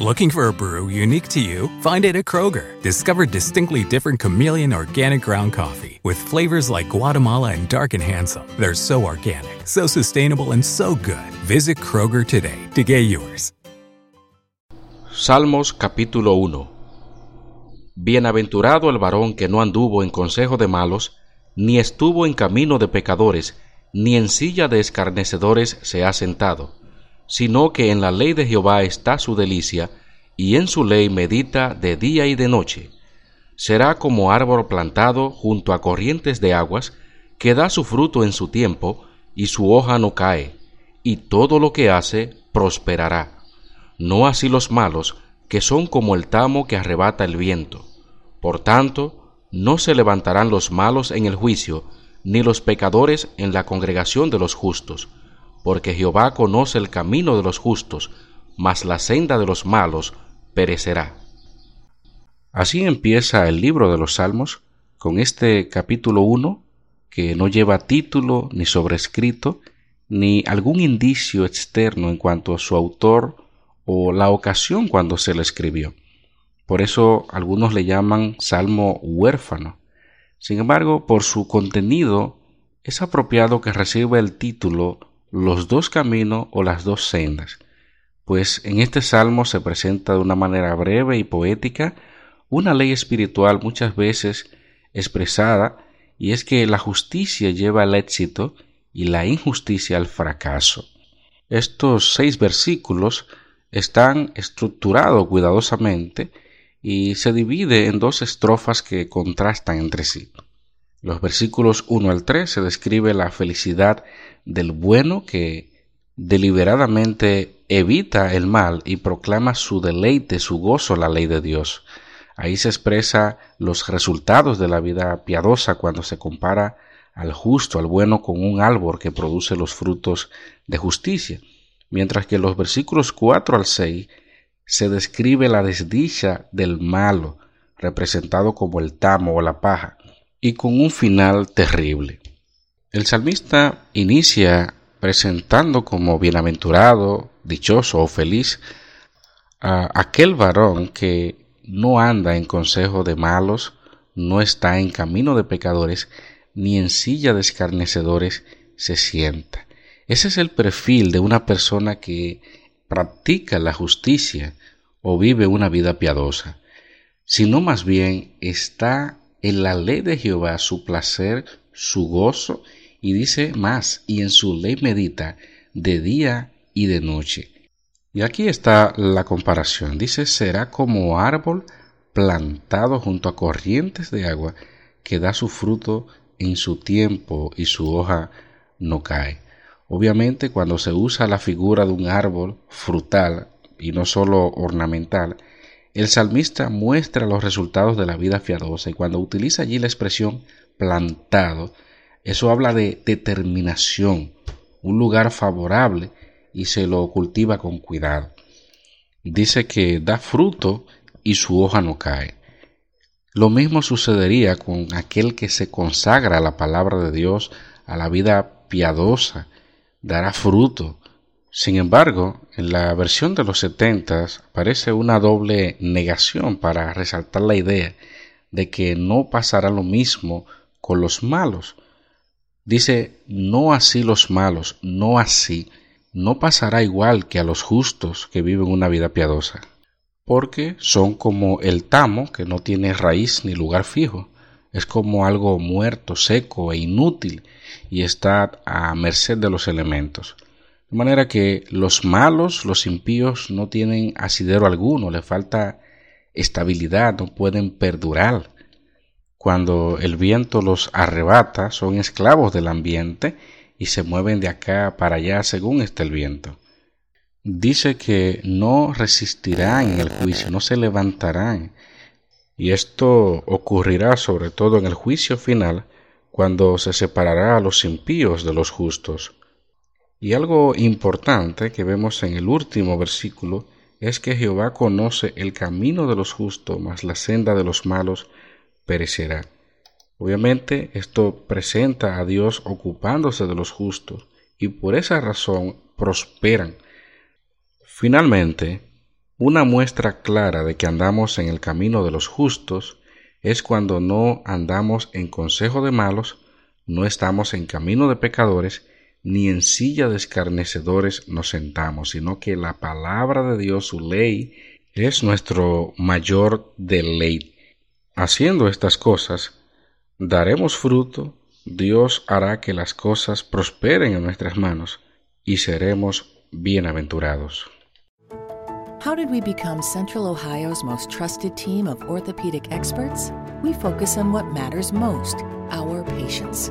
Looking for a brew unique to you? Find it at Kroger. Discover distinctly different chameleon organic ground coffee with flavors like Guatemala and Dark and Handsome. They're so organic, so sustainable, and so good. Visit Kroger today to get yours. Salmos capítulo 1 Bienaventurado el varón que no anduvo en consejo de malos, ni estuvo en camino de pecadores, ni en silla de escarnecedores se ha sentado sino que en la ley de Jehová está su delicia, y en su ley medita de día y de noche. Será como árbol plantado junto a corrientes de aguas, que da su fruto en su tiempo, y su hoja no cae, y todo lo que hace prosperará. No así los malos, que son como el tamo que arrebata el viento. Por tanto, no se levantarán los malos en el juicio, ni los pecadores en la congregación de los justos porque Jehová conoce el camino de los justos, mas la senda de los malos perecerá. Así empieza el libro de los Salmos, con este capítulo 1, que no lleva título ni sobrescrito, ni algún indicio externo en cuanto a su autor o la ocasión cuando se le escribió. Por eso algunos le llaman Salmo huérfano. Sin embargo, por su contenido, es apropiado que reciba el título los dos caminos o las dos sendas, pues en este salmo se presenta de una manera breve y poética una ley espiritual muchas veces expresada, y es que la justicia lleva al éxito y la injusticia al fracaso. Estos seis versículos están estructurados cuidadosamente y se divide en dos estrofas que contrastan entre sí. Los versículos 1 al 3 se describe la felicidad del bueno que deliberadamente evita el mal y proclama su deleite, su gozo, la ley de Dios. Ahí se expresa los resultados de la vida piadosa cuando se compara al justo, al bueno, con un árbol que produce los frutos de justicia. Mientras que los versículos 4 al 6 se describe la desdicha del malo, representado como el tamo o la paja y con un final terrible. El salmista inicia presentando como bienaventurado, dichoso o feliz a aquel varón que no anda en consejo de malos, no está en camino de pecadores, ni en silla de escarnecedores se sienta. Ese es el perfil de una persona que practica la justicia o vive una vida piadosa, sino más bien está en la ley de Jehová su placer, su gozo, y dice más, y en su ley medita de día y de noche. Y aquí está la comparación. Dice, será como árbol plantado junto a corrientes de agua que da su fruto en su tiempo y su hoja no cae. Obviamente cuando se usa la figura de un árbol frutal y no solo ornamental, el salmista muestra los resultados de la vida fiadosa y cuando utiliza allí la expresión plantado, eso habla de determinación, un lugar favorable y se lo cultiva con cuidado. Dice que da fruto y su hoja no cae. Lo mismo sucedería con aquel que se consagra a la palabra de Dios, a la vida piadosa, dará fruto, sin embargo, en la versión de los setentas aparece una doble negación para resaltar la idea de que no pasará lo mismo con los malos. Dice, no así los malos, no así, no pasará igual que a los justos que viven una vida piadosa, porque son como el tamo que no tiene raíz ni lugar fijo, es como algo muerto, seco e inútil y está a merced de los elementos. De manera que los malos, los impíos, no tienen asidero alguno, le falta estabilidad, no pueden perdurar. Cuando el viento los arrebata, son esclavos del ambiente y se mueven de acá para allá según esté el viento. dice que no resistirán en el juicio, no se levantarán. Y esto ocurrirá sobre todo en el juicio final, cuando se separará a los impíos de los justos. Y algo importante que vemos en el último versículo es que Jehová conoce el camino de los justos, mas la senda de los malos perecerá. Obviamente esto presenta a Dios ocupándose de los justos y por esa razón prosperan. Finalmente, una muestra clara de que andamos en el camino de los justos es cuando no andamos en consejo de malos, no estamos en camino de pecadores, ni en silla de escarnecedores nos sentamos, sino que la palabra de Dios, su ley, es nuestro mayor deleite. Haciendo estas cosas, daremos fruto, Dios hará que las cosas prosperen en nuestras manos y seremos bienaventurados. How did we become Central Ohio's most trusted team of orthopedic experts? We focus on what matters most our patients.